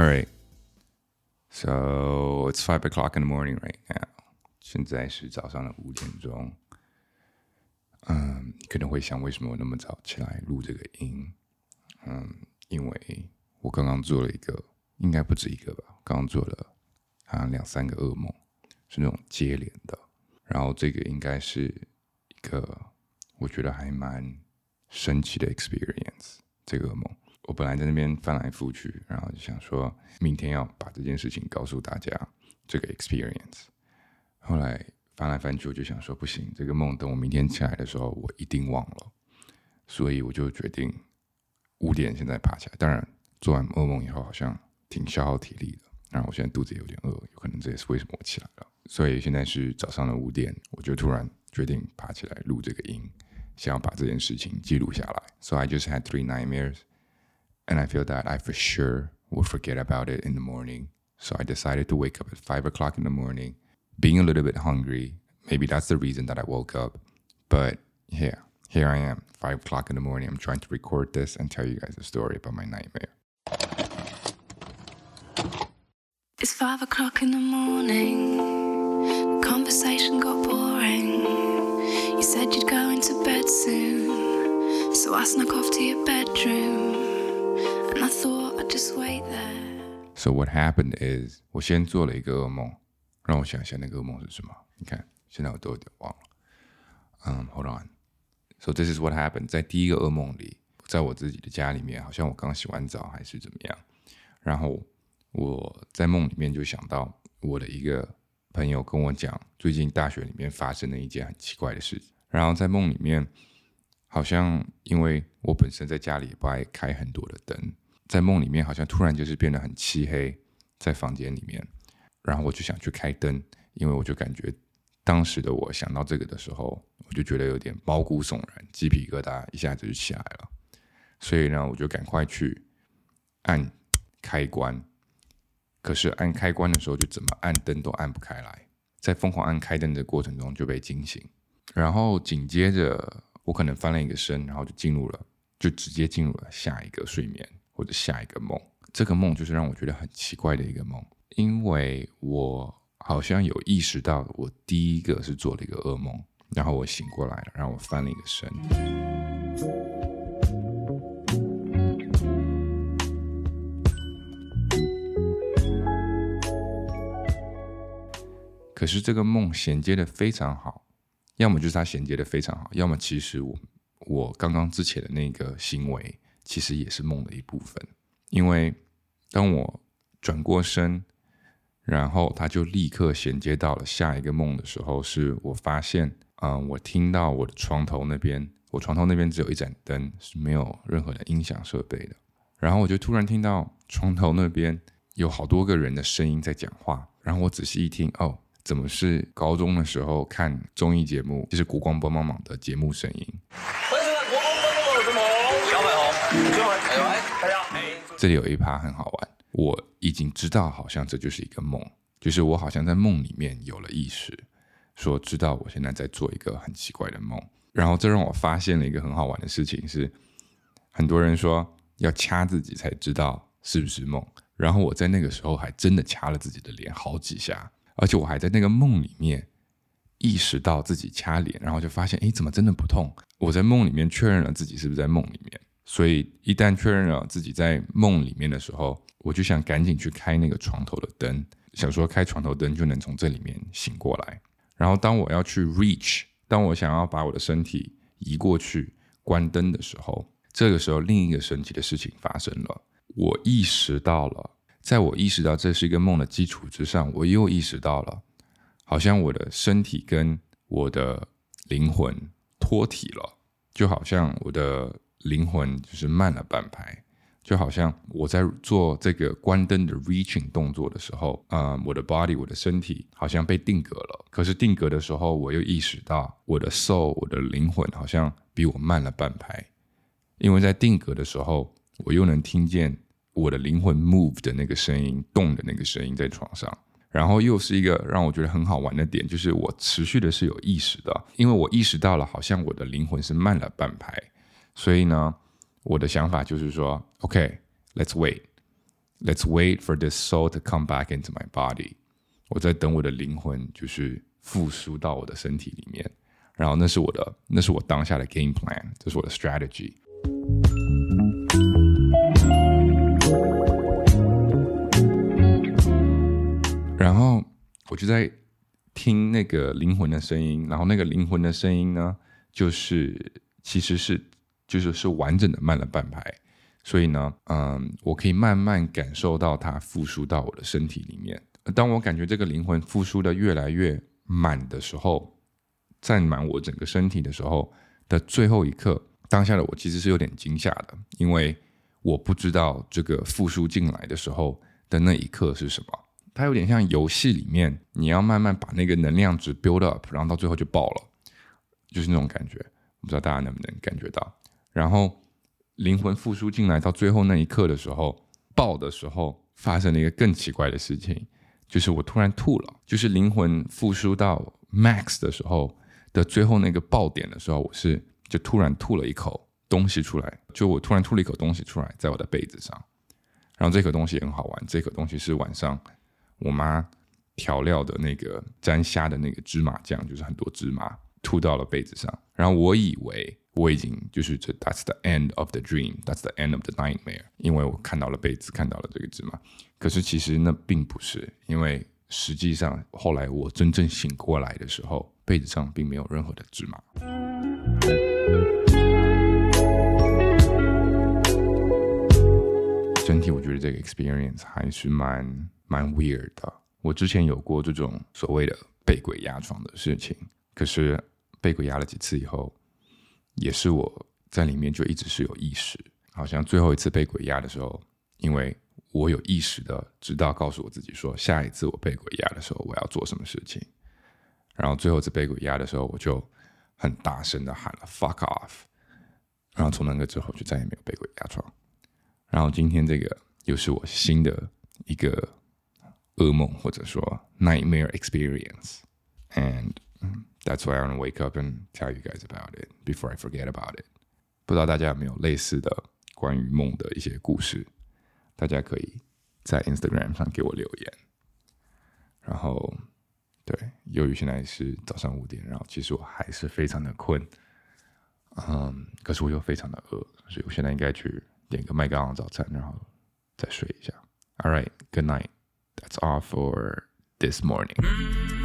All right. So it's five o'clock in the morning right now. 现在是早上的五点钟。嗯，你可能会想，为什么我那么早起来录这个音？嗯，因为我刚刚做了一个，应该不止一个吧？刚刚做了好像两三个噩梦，是那种接连的。然后这个应该是一个我觉得还蛮神奇的 experience。这个噩梦，我本来在那边翻来覆去，然后就想说明天要把这件事情告诉大家这个 experience。后来翻来翻去，我就想说不行，这个梦等我明天起来的时候，我一定忘了。所以我就决定五点现在爬起来。当然做完噩梦以后，好像挺消耗体力的。然后我现在肚子有点饿，有可能这也是为什么我起来了。所以现在是早上的五点，我就突然决定爬起来录这个音。想要把这件事情记录下来。So I just had three nightmares, and I feel that I for sure will forget about it in the morning. So I decided to wake up at five o'clock in the morning, being a little bit hungry. Maybe that's the reason that I woke up. But yeah, here I am, five o'clock in the morning. I'm trying to record this and tell you guys a story about my nightmare. It's five o'clock in the morning. The conversation got boring. You said you'd go into bed soon, so I snuck off to your bedroom, So what happened is，我先做了一个噩梦，让我想一下那个噩梦是什么。你看，现在我都有点忘了。嗯、，Hold on。So this is what happened。在第一个噩梦里，在我自己的家里面，好像我刚洗完澡还是怎么样，然后我在梦里面就想到我的一个朋友跟我讲，最近大学里面发生了一件很奇怪的事。然后在梦里面，好像因为我本身在家里也不爱开很多的灯，在梦里面好像突然就是变得很漆黑，在房间里面。然后我就想去开灯，因为我就感觉当时的我想到这个的时候，我就觉得有点毛骨悚然，鸡皮疙瘩一下子就起来了。所以呢，我就赶快去按开关。可是按开关的时候，就怎么按灯都按不开来。在疯狂按开灯的过程中，就被惊醒。然后紧接着，我可能翻了一个身，然后就进入了，就直接进入了下一个睡眠我的下一个梦。这个梦就是让我觉得很奇怪的一个梦，因为我好像有意识到，我第一个是做了一个噩梦，然后我醒过来了，然后我翻了一个身。可是这个梦衔接的非常好，要么就是它衔接的非常好，要么其实我我刚刚之前的那个行为其实也是梦的一部分。因为当我转过身，然后它就立刻衔接到了下一个梦的时候，是我发现，嗯，我听到我的床头那边，我床头那边只有一盏灯，是没有任何的音响设备的。然后我就突然听到床头那边有好多个人的声音在讲话，然后我仔细一听，哦。怎么是高中的时候看综艺节目，就是国光帮帮忙的节目声音？国光帮帮忙什么？小大家这里有一趴很好玩，我已经知道，好像这就是一个梦，就是我好像在梦里面有了意识，说知道我现在在做一个很奇怪的梦，然后这让我发现了一个很好玩的事情，是很多人说要掐自己才知道是不是梦，然后我在那个时候还真的掐了自己的脸好几下。而且我还在那个梦里面意识到自己掐脸，然后就发现，哎，怎么真的不痛？我在梦里面确认了自己是不是在梦里面，所以一旦确认了自己在梦里面的时候，我就想赶紧去开那个床头的灯，想说开床头灯就能从这里面醒过来。然后当我要去 reach，当我想要把我的身体移过去关灯的时候，这个时候另一个神奇的事情发生了，我意识到了。在我意识到这是一个梦的基础之上，我又意识到了，好像我的身体跟我的灵魂脱体了，就好像我的灵魂就是慢了半拍，就好像我在做这个关灯的 reaching 动作的时候，啊，我的 body 我的身体好像被定格了。可是定格的时候，我又意识到我的 soul 我的灵魂好像比我慢了半拍，因为在定格的时候，我又能听见。我的灵魂 move 的那个声音，动的那个声音在床上，然后又是一个让我觉得很好玩的点，就是我持续的是有意识的，因为我意识到了，好像我的灵魂是慢了半拍，所以呢，我的想法就是说，OK，let's wait，Let's wait for this soul to come back into my body。我在等我的灵魂就是复苏到我的身体里面。然后那是我的，那是我当下的 game plan，这是我的 strategy。然后我就在听那个灵魂的声音，然后那个灵魂的声音呢，就是其实是就是是完整的慢了半拍，所以呢，嗯，我可以慢慢感受到它复苏到我的身体里面。当我感觉这个灵魂复苏的越来越满的时候，占满我整个身体的时候的最后一刻，当下的我其实是有点惊吓的，因为我不知道这个复苏进来的时候的那一刻是什么。它有点像游戏里面，你要慢慢把那个能量值 build up，然后到最后就爆了，就是那种感觉。不知道大家能不能感觉到？然后灵魂复苏进来到最后那一刻的时候，爆的时候发生了一个更奇怪的事情，就是我突然吐了。就是灵魂复苏到 max 的时候的最后那个爆点的时候，我是就突然吐了一口东西出来，就我突然吐了一口东西出来，在我的被子上。然后这口东西很好玩，这口东西是晚上我妈调料的那个沾虾的那个芝麻酱，就是很多芝麻吐到了被子上。然后我以为我已经就是这 That's the end of the dream, That's the end of the nightmare，因为我看到了被子，看到了这个芝麻。可是其实那并不是，因为实际上后来我真正醒过来的时候，被子上并没有任何的芝麻。整体我觉得这个 experience 还是蛮蛮 weird 的。我之前有过这种所谓的被鬼压床的事情，可是被鬼压了几次以后，也是我在里面就一直是有意识。好像最后一次被鬼压的时候，因为我有意识的知道告诉我自己说，下一次我被鬼压的时候，我要做什么事情。然后最后一次被鬼压的时候，我就很大声的喊了 “fuck off”。然后从那个之后，就再也没有被鬼压床。然后今天这个又是我新的一个噩梦，或者说 nightmare experience，and that's why I want to wake up and tell you guys about it before I forget about it。不知道大家有没有类似的关于梦的一些故事？大家可以在 Instagram 上给我留言。然后，对，由于现在是早上五点，然后其实我还是非常的困，嗯，可是我又非常的饿，所以我现在应该去。点个麦当劳早餐，然后再睡一下。All right, good night. That's all for this morning.